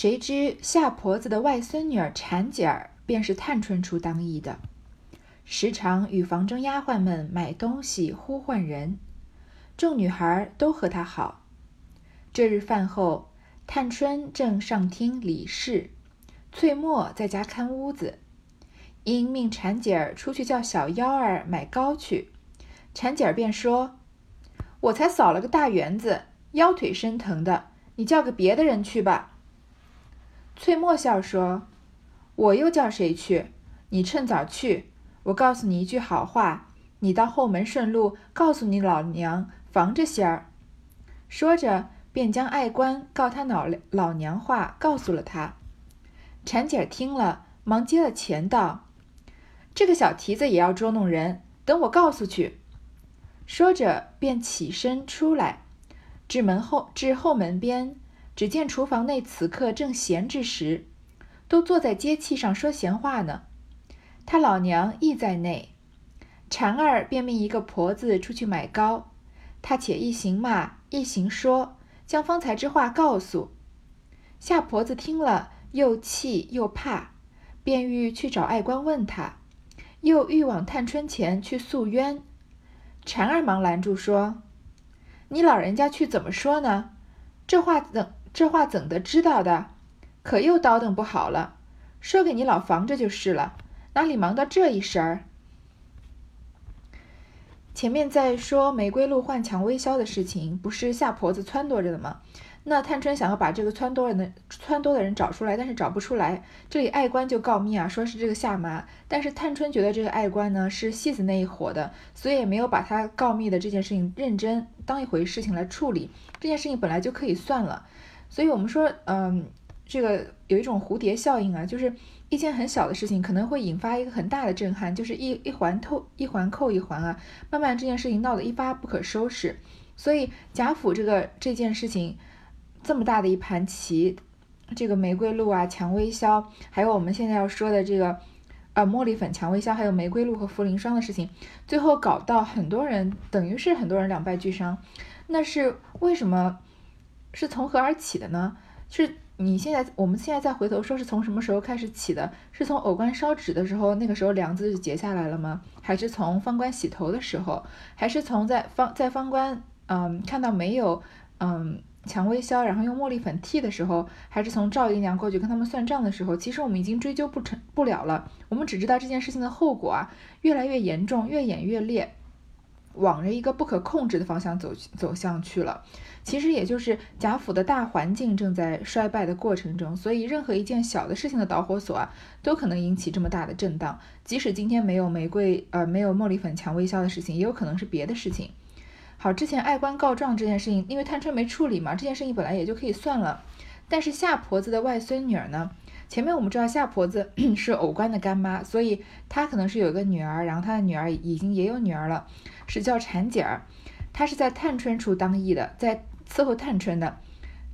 谁知夏婆子的外孙女儿婵姐儿便是探春处当义的，时常与房中丫鬟们买东西、呼唤人，众女孩都和她好。这日饭后，探春正上厅理事，翠墨在家看屋子，因命婵姐儿出去叫小幺儿买糕去，婵姐儿便说：“我才扫了个大园子，腰腿生疼的，你叫个别的人去吧。”翠墨笑说：“我又叫谁去？你趁早去。我告诉你一句好话，你到后门顺路告诉你老娘防着些儿。”说着，便将爱官告他老老娘话告诉了他。婵姐儿听了，忙接了钱道：“这个小蹄子也要捉弄人，等我告诉去。”说着，便起身出来，至门后至后门边。只见厨房内此刻正闲之时，都坐在阶器上说闲话呢。他老娘亦在内，婵儿便命一个婆子出去买糕，他且一行骂一行说，将方才之话告诉夏婆子。听了又气又怕，便欲去找爱官问他，又欲往探春前去诉冤。婵儿忙拦住说：“你老人家去怎么说呢？这话怎？”这话怎的知道的？可又叨叨不好了，说给你老防着就是了，哪里忙到这一身儿？前面在说玫瑰露换蔷薇销的事情，不是夏婆子撺掇着的吗？那探春想要把这个撺掇人的撺掇的人找出来，但是找不出来。这里爱官就告密啊，说是这个夏妈。但是探春觉得这个爱官呢是戏子那一伙的，所以也没有把他告密的这件事情认真当一回事情来处理。这件事情本来就可以算了。所以，我们说，嗯，这个有一种蝴蝶效应啊，就是一件很小的事情，可能会引发一个很大的震撼，就是一一环透一环扣一环啊，慢慢这件事情闹得一发不可收拾。所以，贾府这个这件事情这么大的一盘棋，这个玫瑰露啊、蔷薇销，还有我们现在要说的这个呃茉莉粉、蔷薇销，还有玫瑰露和茯苓霜的事情，最后搞到很多人，等于是很多人两败俱伤，那是为什么？是从何而起的呢？是你现在，我们现在再回头说，是从什么时候开始起的？是从藕官烧纸的时候，那个时候梁子就结下来了吗？还是从方官洗头的时候？还是从在方在方官嗯看到没有嗯蔷薇销，然后用茉莉粉替的时候？还是从赵姨娘过去跟他们算账的时候？其实我们已经追究不成不了了，我们只知道这件事情的后果啊，越来越严重，越演越烈，往着一个不可控制的方向走走向去了。其实也就是贾府的大环境正在衰败的过程中，所以任何一件小的事情的导火索啊，都可能引起这么大的震荡。即使今天没有玫瑰，呃，没有茉莉粉、蔷薇销的事情，也有可能是别的事情。好，之前爱官告状这件事情，因为探春没处理嘛，这件事情本来也就可以算了。但是夏婆子的外孙女儿呢？前面我们知道夏婆子 是偶官的干妈，所以她可能是有一个女儿，然后她的女儿已经也有女儿了，是叫婵姐儿。她是在探春处当义的，在。伺候探春的，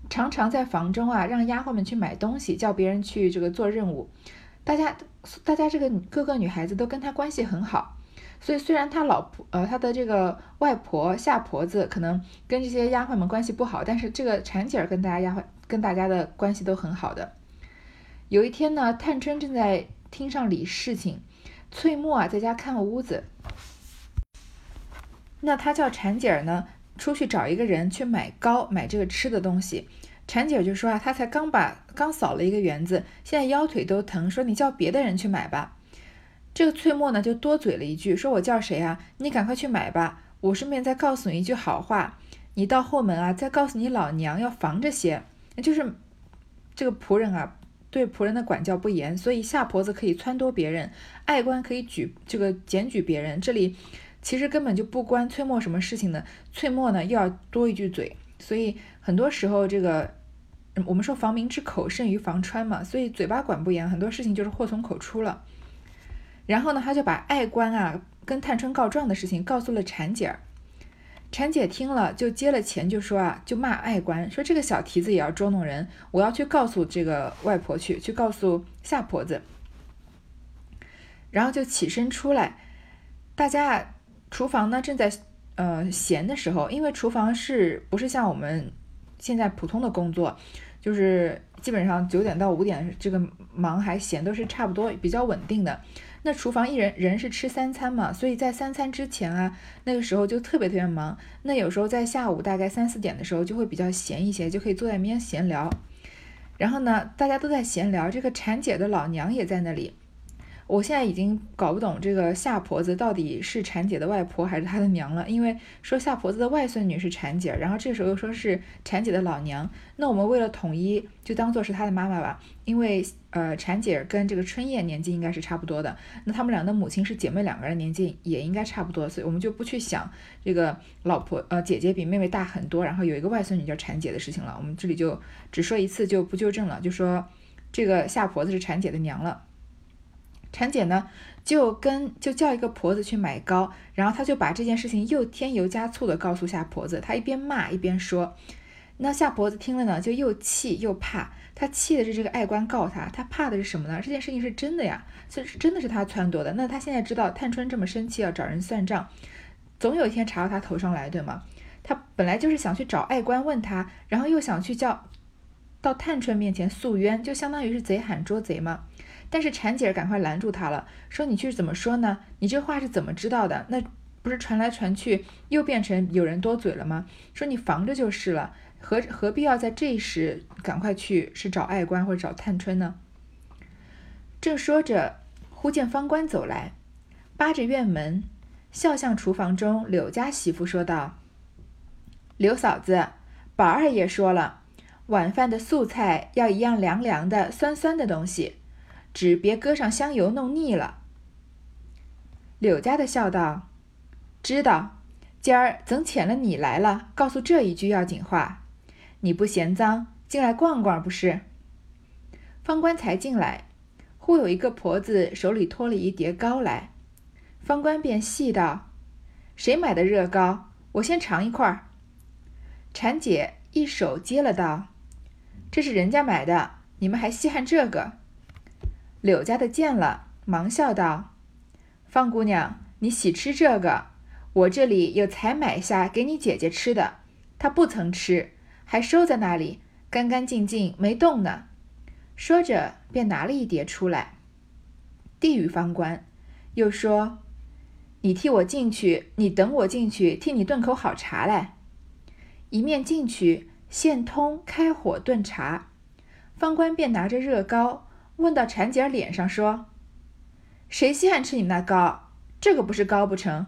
常常在房中啊，让丫鬟们去买东西，叫别人去这个做任务。大家，大家这个各个女孩子都跟他关系很好，所以虽然他老婆呃他的这个外婆夏婆子可能跟这些丫鬟们关系不好，但是这个婵姐儿跟大家丫鬟跟大家的关系都很好的。有一天呢，探春正在厅上理事情，翠墨啊在家看个屋子，那他叫婵姐儿呢。出去找一个人去买糕，买这个吃的东西。婵姐儿就说啊，她才刚把刚扫了一个园子，现在腰腿都疼，说你叫别的人去买吧。这个翠墨呢就多嘴了一句，说我叫谁啊？你赶快去买吧，我顺便再告诉你一句好话，你到后门啊，再告诉你老娘要防着些。就是这个仆人啊，对仆人的管教不严，所以夏婆子可以撺掇别人，爱官可以举这个检举别人。这里。其实根本就不关翠墨什么事情呢，翠墨呢又要多一句嘴，所以很多时候这个我们说防民之口甚于防川嘛，所以嘴巴管不严，很多事情就是祸从口出了。然后呢，他就把爱官啊跟探春告状的事情告诉了婵姐儿，婵姐听了就接了钱，就说啊，就骂爱官，说这个小蹄子也要捉弄人，我要去告诉这个外婆去，去告诉夏婆子。然后就起身出来，大家。厨房呢正在呃闲的时候，因为厨房是不是像我们现在普通的工作，就是基本上九点到五点这个忙还闲都是差不多比较稳定的。那厨房一人人是吃三餐嘛，所以在三餐之前啊，那个时候就特别特别忙。那有时候在下午大概三四点的时候就会比较闲一些，就可以坐在那边闲聊。然后呢，大家都在闲聊，这个产姐的老娘也在那里。我现在已经搞不懂这个夏婆子到底是婵姐的外婆还是她的娘了，因为说夏婆子的外孙女是婵姐，然后这时候又说是婵姐的老娘，那我们为了统一，就当做是她的妈妈吧，因为呃婵姐跟这个春燕年纪应该是差不多的，那他们俩的母亲是姐妹，两个人年纪也应该差不多，所以我们就不去想这个老婆呃姐姐比妹妹大很多，然后有一个外孙女叫婵姐的事情了，我们这里就只说一次就不纠正了，就说这个夏婆子是婵姐的娘了。婵姐呢，就跟就叫一个婆子去买糕，然后她就把这件事情又添油加醋的告诉夏婆子。她一边骂一边说，那夏婆子听了呢，就又气又怕。她气的是这个爱官告她，她怕的是什么呢？这件事情是真的呀，这是真的是她撺掇的。那她现在知道探春这么生气，要找人算账，总有一天查到她头上来，对吗？她本来就是想去找爱官问他，然后又想去叫到探春面前诉冤，就相当于是贼喊捉贼嘛。但是婵姐赶快拦住他了，说：“你去怎么说呢？你这话是怎么知道的？那不是传来传去，又变成有人多嘴了吗？说你防着就是了，何何必要在这时赶快去是找爱官或者找探春呢？”正说着，忽见方官走来，扒着院门，笑向厨房中柳家媳妇说道：“柳嫂子，宝二爷说了，晚饭的素菜要一样凉凉的、酸酸的东西。”只别搁上香油弄腻了。柳家的笑道：“知道，今儿怎遣了你来了，告诉这一句要紧话。你不嫌脏，进来逛逛不是？”方官才进来，忽有一个婆子手里托了一碟糕来，方官便细道：“谁买的热糕？我先尝一块。”婵姐一手接了道：“这是人家买的，你们还稀罕这个？”柳家的见了，忙笑道：“方姑娘，你喜吃这个？我这里有才买下给你姐姐吃的，她不曾吃，还收在那里，干干净净没动呢。”说着，便拿了一碟出来，递与方官，又说：“你替我进去，你等我进去，替你炖口好茶来。”一面进去，现通开火炖茶，方官便拿着热糕。问到婵姐脸上说：“谁稀罕吃你那糕？这个不是糕不成？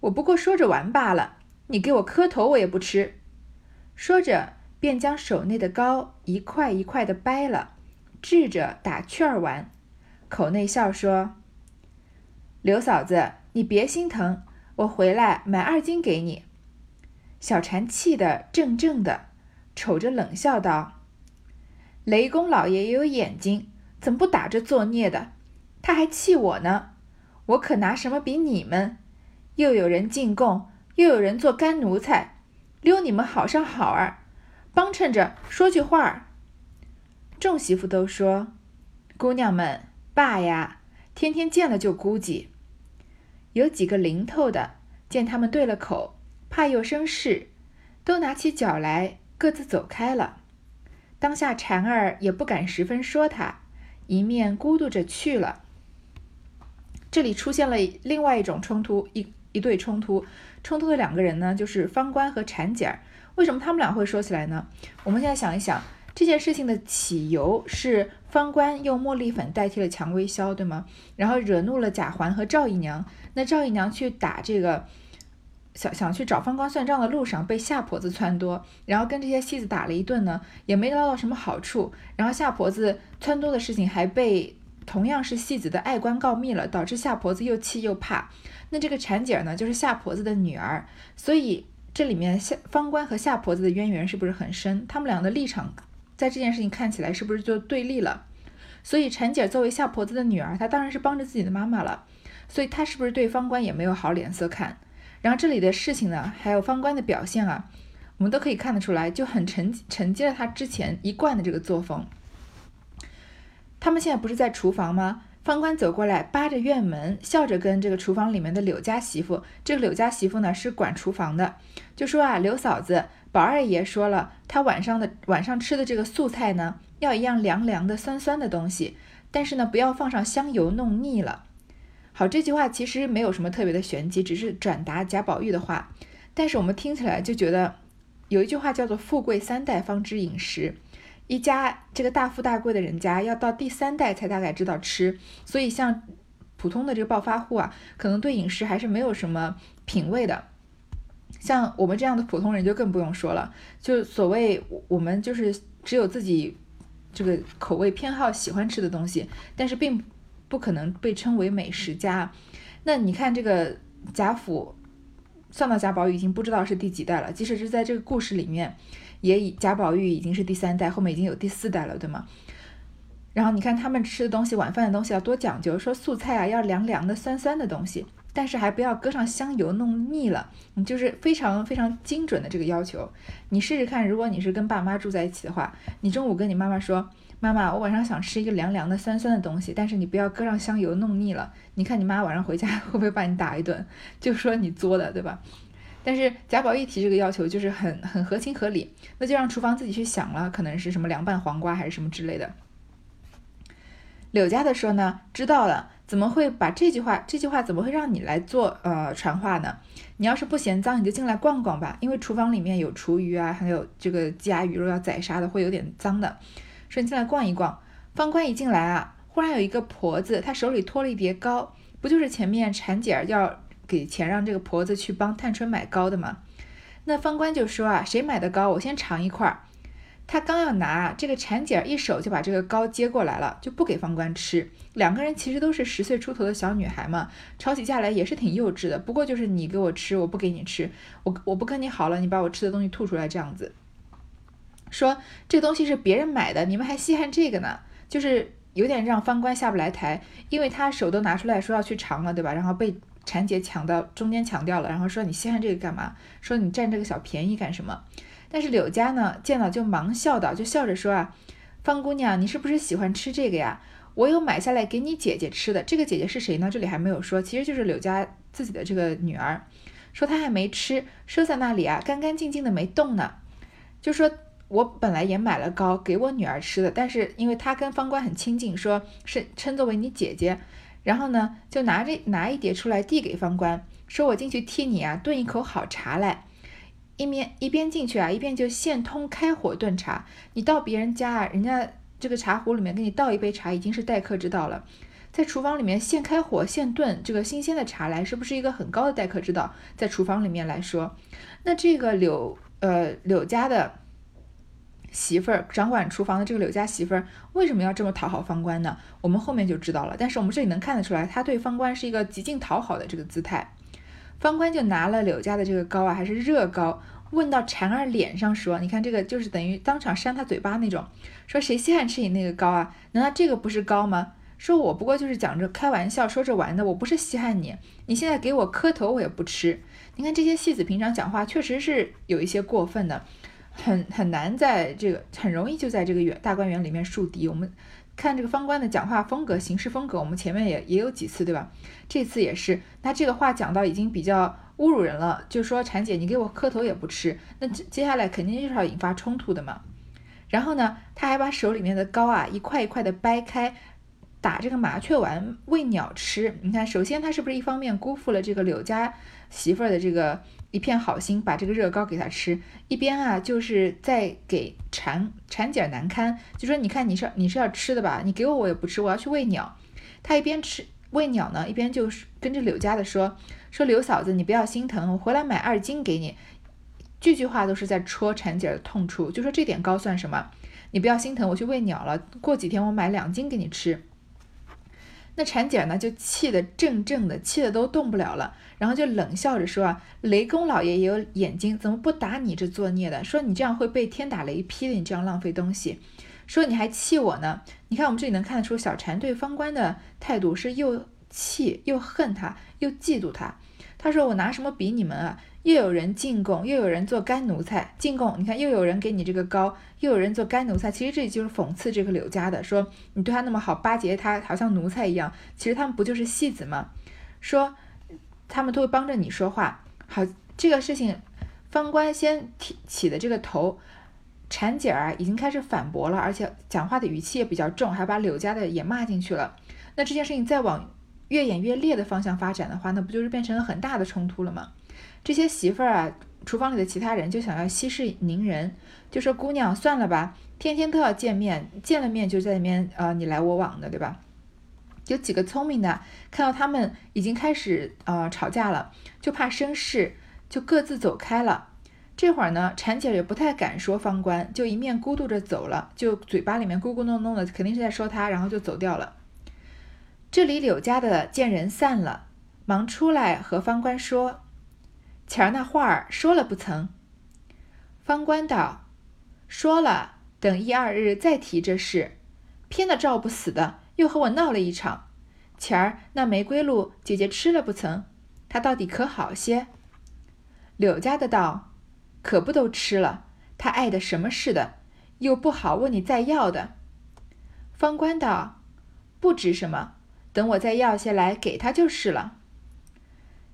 我不过说着玩罢了。你给我磕头，我也不吃。”说着，便将手内的糕一块一块的掰了，掷着打趣儿玩，口内笑说：“刘嫂子，你别心疼，我回来买二斤给你。”小婵气得怔怔的，瞅着冷笑道：“雷公老爷也有眼睛。”怎么不打着作孽的？他还气我呢！我可拿什么比你们？又有人进贡，又有人做干奴才，溜你们好上好儿，帮衬着说句话儿。众媳妇都说：“姑娘们，爸呀，天天见了就估计。”有几个灵透的，见他们对了口，怕又生事，都拿起脚来，各自走开了。当下婵儿也不敢十分说他。一面咕嘟着去了。这里出现了另外一种冲突，一一对冲突，冲突的两个人呢，就是方官和婵姐儿。为什么他们俩会说起来呢？我们现在想一想，这件事情的起由是方官用茉莉粉代替了蔷薇销，对吗？然后惹怒了贾环和赵姨娘，那赵姨娘去打这个。想想去找方官算账的路上，被夏婆子撺掇，然后跟这些戏子打了一顿呢，也没捞到什么好处。然后夏婆子撺掇的事情还被同样是戏子的爱官告密了，导致夏婆子又气又怕。那这个婵姐呢，就是夏婆子的女儿，所以这里面夏方官和夏婆子的渊源是不是很深？他们俩的立场在这件事情看起来是不是就对立了？所以婵姐作为夏婆子的女儿，她当然是帮着自己的妈妈了，所以她是不是对方官也没有好脸色看？然后这里的事情呢，还有方官的表现啊，我们都可以看得出来，就很承承接了他之前一贯的这个作风。他们现在不是在厨房吗？方官走过来，扒着院门，笑着跟这个厨房里面的柳家媳妇，这个柳家媳妇呢是管厨房的，就说啊，刘嫂子，宝二爷说了，他晚上的晚上吃的这个素菜呢，要一样凉凉的、酸酸的东西，但是呢，不要放上香油弄腻了。好，这句话其实没有什么特别的玄机，只是转达贾宝玉的话。但是我们听起来就觉得，有一句话叫做“富贵三代方知饮食”，一家这个大富大贵的人家要到第三代才大概知道吃，所以像普通的这个暴发户啊，可能对饮食还是没有什么品味的。像我们这样的普通人就更不用说了，就所谓我们就是只有自己这个口味偏好喜欢吃的东西，但是并不可能被称为美食家。那你看这个贾府，算到贾宝玉已经不知道是第几代了，即使是在这个故事里面，也以贾宝玉已经是第三代，后面已经有第四代了，对吗？然后你看他们吃的东西，晚饭的东西要多讲究，说素菜啊要凉凉的、酸酸的东西。但是还不要搁上香油弄腻了，你就是非常非常精准的这个要求。你试试看，如果你是跟爸妈住在一起的话，你中午跟你妈妈说：“妈妈，我晚上想吃一个凉凉的、酸酸的东西，但是你不要搁上香油弄腻了。”你看你妈晚上回家会不会把你打一顿？就说你作的，对吧？但是贾宝玉提这个要求就是很很合情合理，那就让厨房自己去想了，可能是什么凉拌黄瓜还是什么之类的。柳家的说呢，知道了。怎么会把这句话？这句话怎么会让你来做呃传话呢？你要是不嫌脏，你就进来逛逛吧。因为厨房里面有厨余啊，还有这个鸡鸭鱼肉要宰杀的，会有点脏的。说你进来逛一逛。方官一进来啊，忽然有一个婆子，她手里托了一叠糕，不就是前面产姐儿要给钱让这个婆子去帮探春买糕的吗？那方官就说啊，谁买的糕，我先尝一块儿。他刚要拿这个产姐一手就把这个糕接过来了，就不给方官吃。两个人其实都是十岁出头的小女孩嘛，吵起架来也是挺幼稚的。不过就是你给我吃，我不给你吃，我我不跟你好了，你把我吃的东西吐出来这样子。说这东西是别人买的，你们还稀罕这个呢？就是有点让方官下不来台，因为他手都拿出来说要去尝了，对吧？然后被婵姐抢到中间抢掉了，然后说你稀罕这个干嘛？说你占这个小便宜干什么？但是柳家呢，见到就忙笑道，就笑着说啊，方姑娘，你是不是喜欢吃这个呀？我有买下来给你姐姐吃的。这个姐姐是谁呢？这里还没有说，其实就是柳家自己的这个女儿。说她还没吃，收在那里啊，干干净净的没动呢。就说我本来也买了糕给我女儿吃的，但是因为她跟方官很亲近，说是称作为你姐姐，然后呢就拿着拿一碟出来递给方官，说我进去替你啊炖一口好茶来。一面一边进去啊，一边就现通开火炖茶。你到别人家啊，人家这个茶壶里面给你倒一杯茶，已经是待客之道了。在厨房里面现开火现炖这个新鲜的茶来，是不是一个很高的待客之道？在厨房里面来说，那这个柳呃柳家的媳妇儿，掌管厨房的这个柳家媳妇儿，为什么要这么讨好方官呢？我们后面就知道了。但是我们这里能看得出来，他对方官是一个极尽讨好的这个姿态。方官就拿了柳家的这个糕啊，还是热糕，问到婵儿脸上说：“你看这个就是等于当场扇他嘴巴那种。说谁稀罕吃你那个糕啊？难道这个不是糕吗？说我不过就是讲着开玩笑，说着玩的，我不是稀罕你。你现在给我磕头，我也不吃。你看这些戏子平常讲话确实是有一些过分的，很很难在这个很容易就在这个园大观园里面树敌我们。”看这个方官的讲话风格、行事风格，我们前面也也有几次，对吧？这次也是。那这个话讲到已经比较侮辱人了，就说婵姐，你给我磕头也不吃，那接下来肯定就是要引发冲突的嘛。然后呢，他还把手里面的糕啊一块一块的掰开，打这个麻雀丸喂鸟吃。你看，首先他是不是一方面辜负了这个柳家媳妇儿的这个？一片好心，把这个热糕给他吃，一边啊就是在给馋馋姐难堪，就说你看你是你是要吃的吧，你给我我也不吃，我要去喂鸟。他一边吃喂鸟呢，一边就是跟着柳家的说说柳嫂子你不要心疼，我回来买二斤给你。句句话都是在戳馋姐的痛处，就说这点糕算什么？你不要心疼，我去喂鸟了，过几天我买两斤给你吃。那婵姐呢，就气得怔怔的，气得都动不了了，然后就冷笑着说：“啊，雷公老爷也有眼睛，怎么不打你这作孽的？说你这样会被天打雷劈的，你这样浪费东西。说你还气我呢？你看我们这里能看得出小婵对方官的态度是又气又恨他，又嫉妒他。他说我拿什么比你们啊？”又有人进贡，又有人做干奴才。进贡，你看又有人给你这个糕，又有人做干奴才。其实这就是讽刺这个柳家的，说你对他那么好，巴结他好像奴才一样。其实他们不就是戏子吗？说他们都会帮着你说话。好，这个事情，方官先提起的这个头，婵姐儿已经开始反驳了，而且讲话的语气也比较重，还把柳家的也骂进去了。那这件事情再往越演越烈的方向发展的话，那不就是变成了很大的冲突了吗？这些媳妇儿啊，厨房里的其他人就想要息事宁人，就说姑娘算了吧，天天都要见面，见了面就在里面呃你来我往的，对吧？有几个聪明的看到他们已经开始呃吵架了，就怕生事，就各自走开了。这会儿呢，婵姐也不太敢说方官，就一面咕嘟着走了，就嘴巴里面咕咕哝哝的，肯定是在说他，然后就走掉了。这里柳家的见人散了，忙出来和方官说：“前儿那话儿说了不曾？”方官道：“说了，等一二日再提这事。偏的照不死的，又和我闹了一场。前儿那玫瑰露，姐姐吃了不曾？她到底可好些？”柳家的道：“可不都吃了？她爱的什么似的，又不好问你再要的。”方官道：“不值什么。”等我再要些来给他就是了，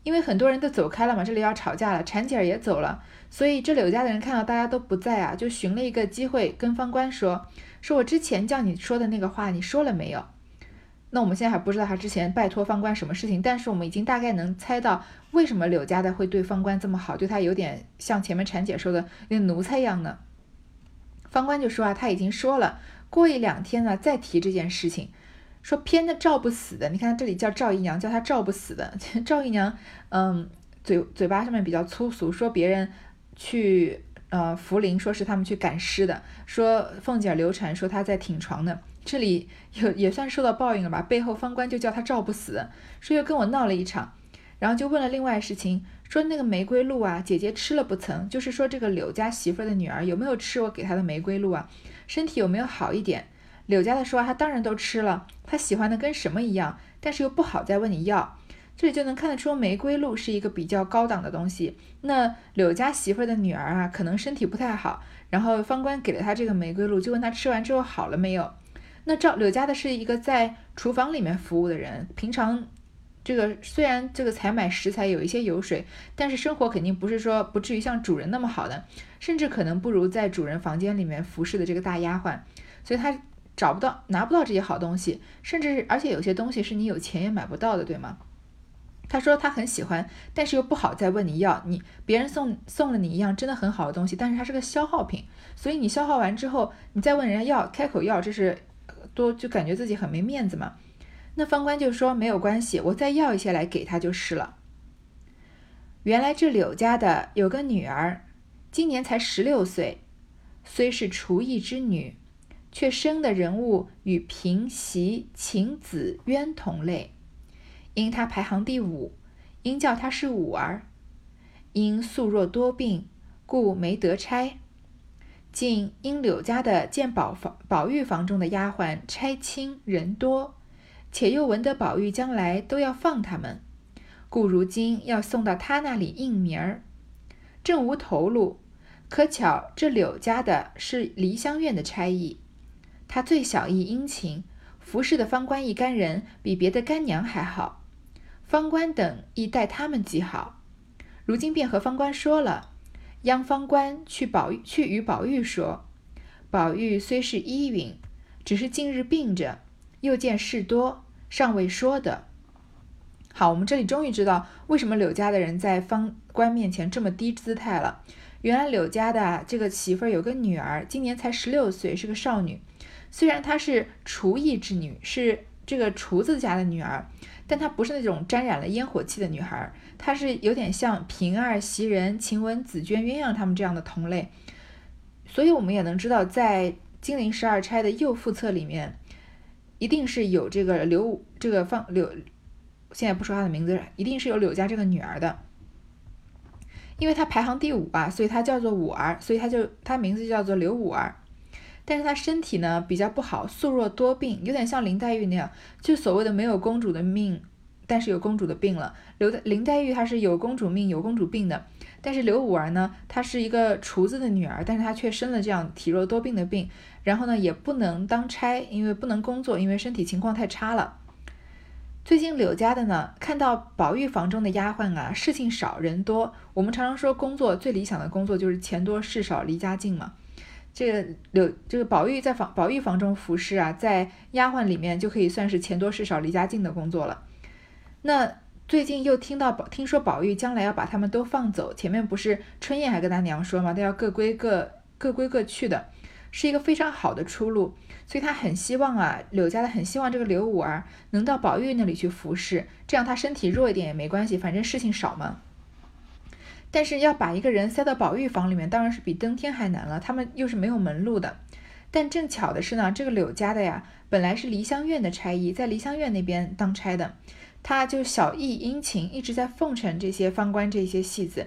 因为很多人都走开了嘛，这里要吵架了，婵姐儿也走了，所以这柳家的人看到大家都不在啊，就寻了一个机会跟方官说：“说我之前叫你说的那个话，你说了没有？”那我们现在还不知道他之前拜托方官什么事情，但是我们已经大概能猜到为什么柳家的会对方官这么好，对他有点像前面婵姐说的那奴才一样呢。方官就说啊，他已经说了，过一两天呢再提这件事情。说偏的照不死的，你看这里叫赵姨娘，叫她照不死的。赵姨娘，嗯，嘴嘴巴上面比较粗俗，说别人去呃福陵，说是他们去赶尸的，说凤姐流产，说她在挺床的。这里有也算受到报应了吧？背后方官就叫她照不死，说又跟我闹了一场，然后就问了另外事情，说那个玫瑰露啊，姐姐吃了不曾？就是说这个柳家媳妇的女儿有没有吃我给她的玫瑰露啊？身体有没有好一点？柳家的说：“他当然都吃了，他喜欢的跟什么一样，但是又不好再问你要。”这里就能看得出玫瑰露是一个比较高档的东西。那柳家媳妇的女儿啊，可能身体不太好，然后方官给了她这个玫瑰露，就问她吃完之后好了没有。那赵柳家的是一个在厨房里面服务的人，平常这个虽然这个采买食材有一些油水，但是生活肯定不是说不至于像主人那么好的，甚至可能不如在主人房间里面服侍的这个大丫鬟，所以她。找不到，拿不到这些好东西，甚至而且有些东西是你有钱也买不到的，对吗？他说他很喜欢，但是又不好再问你要。你别人送送了你一样真的很好的东西，但是它是个消耗品，所以你消耗完之后，你再问人家要，开口要，这是多就感觉自己很没面子嘛。那方官就说没有关系，我再要一些来给他就是了。原来这柳家的有个女儿，今年才十六岁，虽是厨艺之女。却生的人物与平袭、秦子渊同类，因他排行第五，因叫他是五儿。因素弱多病，故没得差。竟因柳家的见宝房、宝玉房中的丫鬟差轻人多，且又闻得宝玉将来都要放他们，故如今要送到他那里应名儿，正无头路。可巧这柳家的是梨香院的差役。他最小亦殷勤，服侍的方官一干人比别的干娘还好，方官等亦待他们极好。如今便和方官说了，央方官去宝玉去与宝玉说，宝玉虽是依允，只是近日病着，又见事多，尚未说的。好，我们这里终于知道为什么柳家的人在方官面前这么低姿态了。原来柳家的这个媳妇儿有个女儿，今年才十六岁，是个少女。虽然她是厨艺之女，是这个厨子家的女儿，但她不是那种沾染了烟火气的女孩，她是有点像平儿、袭人、晴雯、紫鹃、鸳鸯他们这样的同类。所以我们也能知道，在金陵十二钗的右副册里面，一定是有这个柳这个方柳，现在不说她的名字，一定是有柳家这个女儿的，因为她排行第五啊，所以她叫做五儿，所以她就她名字就叫做柳五儿。但是她身体呢比较不好，素弱多病，有点像林黛玉那样，就所谓的没有公主的命，但是有公主的病了。刘林黛玉她是有公主命有公主病的，但是刘五儿呢，她是一个厨子的女儿，但是她却生了这样体弱多病的病，然后呢也不能当差，因为不能工作，因为身体情况太差了。最近柳家的呢，看到宝玉房中的丫鬟啊，事情少人多。我们常常说，工作最理想的工作就是钱多事少离家近嘛。这个柳这个宝玉在房宝玉房中服侍啊，在丫鬟里面就可以算是钱多事少离家近的工作了。那最近又听到宝听说宝玉将来要把他们都放走，前面不是春燕还跟他娘说嘛，都要各归各各归各去的，是一个非常好的出路。所以他很希望啊，柳家的很希望这个刘五儿能到宝玉那里去服侍，这样他身体弱一点也没关系，反正事情少嘛。但是要把一个人塞到宝玉房里面，当然是比登天还难了。他们又是没有门路的。但正巧的是呢，这个柳家的呀，本来是梨香院的差役，在梨香院那边当差的，他就小意殷勤，一直在奉承这些方官这些戏子。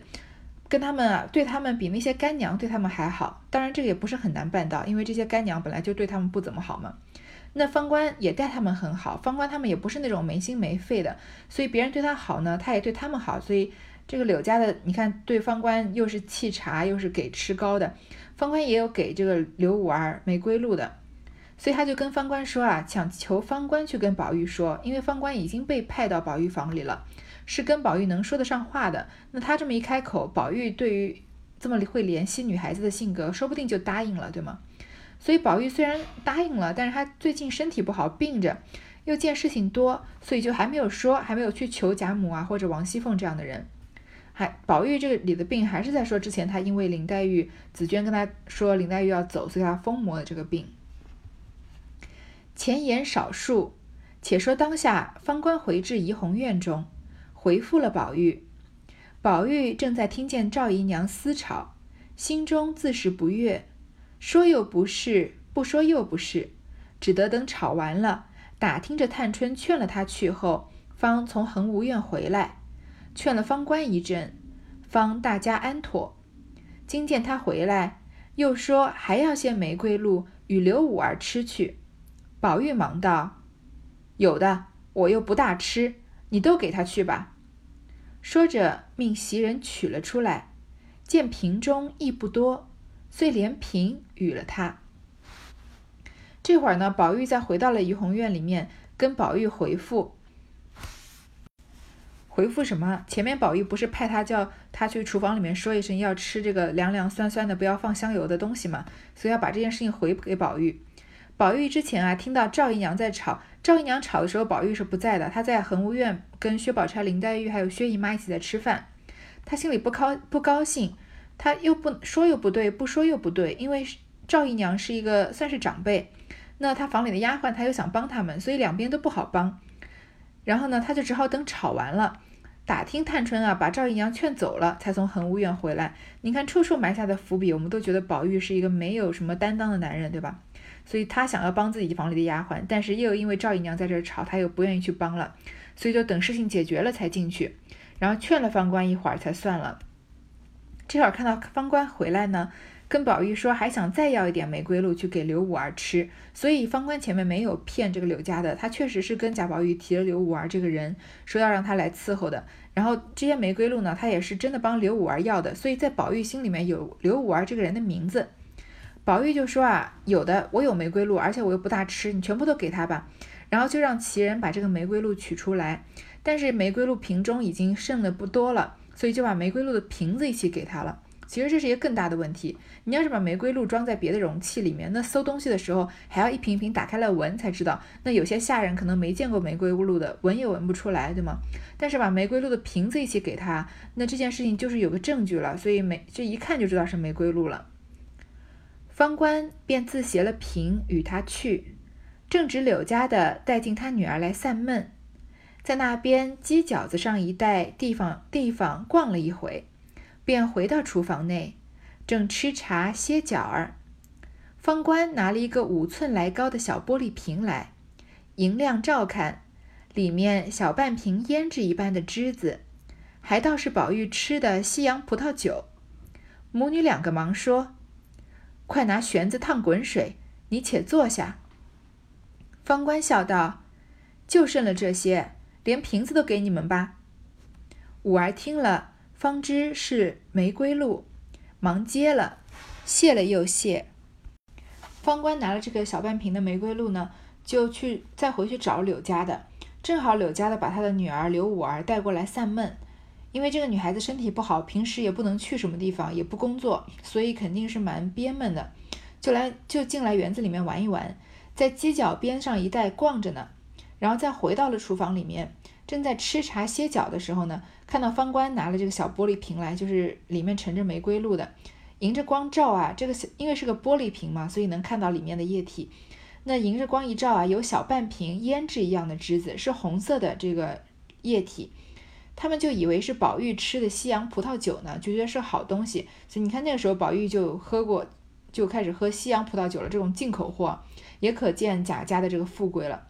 跟他们啊，对他们比那些干娘对他们还好。当然，这个也不是很难办到，因为这些干娘本来就对他们不怎么好嘛。那方官也待他们很好，方官他们也不是那种没心没肺的，所以别人对他好呢，他也对他们好。所以这个柳家的，你看对方官又是沏茶，又是给吃糕的，方官也有给这个刘五儿玫瑰露的，所以他就跟方官说啊，想求方官去跟宝玉说，因为方官已经被派到宝玉房里了。是跟宝玉能说得上话的，那他这么一开口，宝玉对于这么会怜惜女孩子的性格，说不定就答应了，对吗？所以宝玉虽然答应了，但是他最近身体不好，病着，又见事情多，所以就还没有说，还没有去求贾母啊或者王熙凤这样的人。还宝玉这个里的病，还是在说之前他因为林黛玉、紫娟跟他说林黛玉要走，所以他疯魔的这个病。前言少述，且说当下方官回至怡红院中。回复了宝玉，宝玉正在听见赵姨娘私吵，心中自是不悦，说又不是，不说又不是，只得等吵完了，打听着探春劝了他去后，方从恒芜院回来，劝了方官一阵，方大家安妥。今见他回来，又说还要献玫瑰露与刘五儿吃去，宝玉忙道：“有的，我又不大吃，你都给他去吧。”说着，命袭人取了出来，见瓶中亦不多，遂连瓶与了他。这会儿呢，宝玉再回到了怡红院里面，跟宝玉回复，回复什么？前面宝玉不是派他叫他去厨房里面说一声要吃这个凉凉酸酸的，不要放香油的东西嘛，所以要把这件事情回给宝玉。宝玉之前啊，听到赵姨娘在吵，赵姨娘吵的时候，宝玉是不在的，他在恒芜院跟薛宝钗、林黛玉还有薛姨妈一起在吃饭，他心里不高不高兴，他又不说又不对，不说又不对，因为赵姨娘是一个算是长辈，那他房里的丫鬟他又想帮他们，所以两边都不好帮，然后呢，他就只好等吵完了，打听探春啊，把赵姨娘劝走了，才从恒芜院回来。你看处处埋下的伏笔，我们都觉得宝玉是一个没有什么担当的男人，对吧？所以他想要帮自己房里的丫鬟，但是又因为赵姨娘在这儿吵，他又不愿意去帮了，所以就等事情解决了才进去，然后劝了方官一会儿才算了。这会儿看到方官回来呢，跟宝玉说还想再要一点玫瑰露去给刘五儿吃，所以方官前面没有骗这个柳家的，他确实是跟贾宝玉提了刘五儿这个人，说要让他来伺候的。然后这些玫瑰露呢，他也是真的帮刘五儿要的，所以在宝玉心里面有刘五儿这个人的名字。宝玉就说啊，有的，我有玫瑰露，而且我又不大吃，你全部都给他吧。然后就让袭人把这个玫瑰露取出来，但是玫瑰露瓶中已经剩的不多了，所以就把玫瑰露的瓶子一起给他了。其实这是一个更大的问题，你要是把玫瑰露装在别的容器里面，那搜东西的时候还要一瓶一瓶打开来闻才知道。那有些下人可能没见过玫瑰露的，闻也闻不出来，对吗？但是把玫瑰露的瓶子一起给他，那这件事情就是有个证据了，所以玫这一看就知道是玫瑰露了。方官便自携了瓶与他去，正值柳家的带进他女儿来散闷，在那边鸡脚子上一带地方地方逛了一回，便回到厨房内，正吃茶歇脚儿。方官拿了一个五寸来高的小玻璃瓶来，银亮照看，里面小半瓶胭脂一般的汁子，还倒是宝玉吃的西洋葡萄酒。母女两个忙说。快拿旋子烫滚水，你且坐下。方官笑道：“就剩了这些，连瓶子都给你们吧。”五儿听了，方知是玫瑰露，忙接了，谢了又谢。方官拿了这个小半瓶的玫瑰露呢，就去再回去找柳家的。正好柳家的把他的女儿柳五儿带过来散闷，因为这个女孩子身体不好，平时也不能去什么地方，也不工作，所以肯定是蛮憋闷的，就来就进来园子里面玩一玩，在街角边上一带逛着呢，然后再回到了厨房里面，正在吃茶歇脚的时候呢，看到方官拿了这个小玻璃瓶来，就是里面盛着玫瑰露的。迎着光照啊，这个因为是个玻璃瓶嘛，所以能看到里面的液体。那迎着光一照啊，有小半瓶胭脂一样的汁子，是红色的这个液体。他们就以为是宝玉吃的西洋葡萄酒呢，就觉得是好东西。所以你看那个时候宝玉就喝过，就开始喝西洋葡萄酒了，这种进口货，也可见贾家的这个富贵了。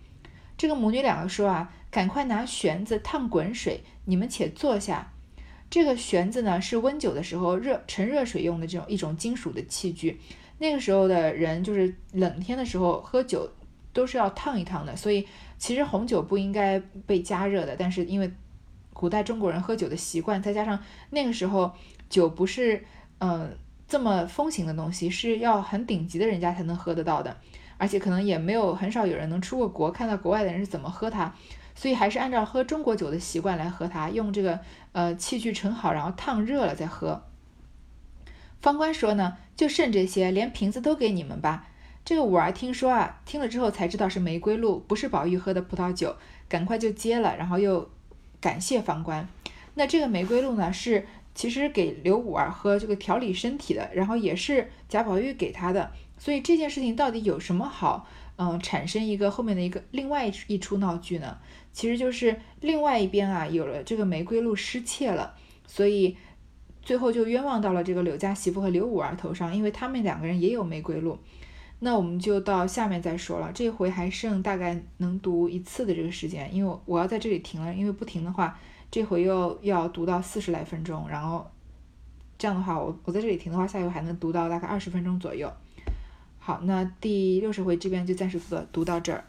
这个母女两个说啊，赶快拿旋子烫滚水，你们且坐下。这个旋子呢，是温酒的时候热盛热水用的这种一种金属的器具。那个时候的人就是冷天的时候喝酒都是要烫一烫的，所以其实红酒不应该被加热的。但是因为古代中国人喝酒的习惯，再加上那个时候酒不是嗯这么风行的东西，是要很顶级的人家才能喝得到的，而且可能也没有很少有人能出过国看到国外的人是怎么喝它。所以还是按照喝中国酒的习惯来喝它，用这个呃器具盛好，然后烫热了再喝。方官说呢，就剩这些，连瓶子都给你们吧。这个五儿听说啊，听了之后才知道是玫瑰露，不是宝玉喝的葡萄酒，赶快就接了，然后又感谢方官。那这个玫瑰露呢，是其实给刘五儿喝这个调理身体的，然后也是贾宝玉给他的。所以这件事情到底有什么好？嗯，产生一个后面的一个另外一出闹剧呢？其实就是另外一边啊，有了这个玫瑰露失窃了，所以最后就冤枉到了这个柳家媳妇和刘五儿头上，因为他们两个人也有玫瑰露。那我们就到下面再说了，这回还剩大概能读一次的这个时间，因为我要在这里停了，因为不停的话，这回又要读到四十来分钟，然后这样的话，我我在这里停的话，下回还能读到大概二十分钟左右。好，那第六十回这边就暂时读到读到这儿。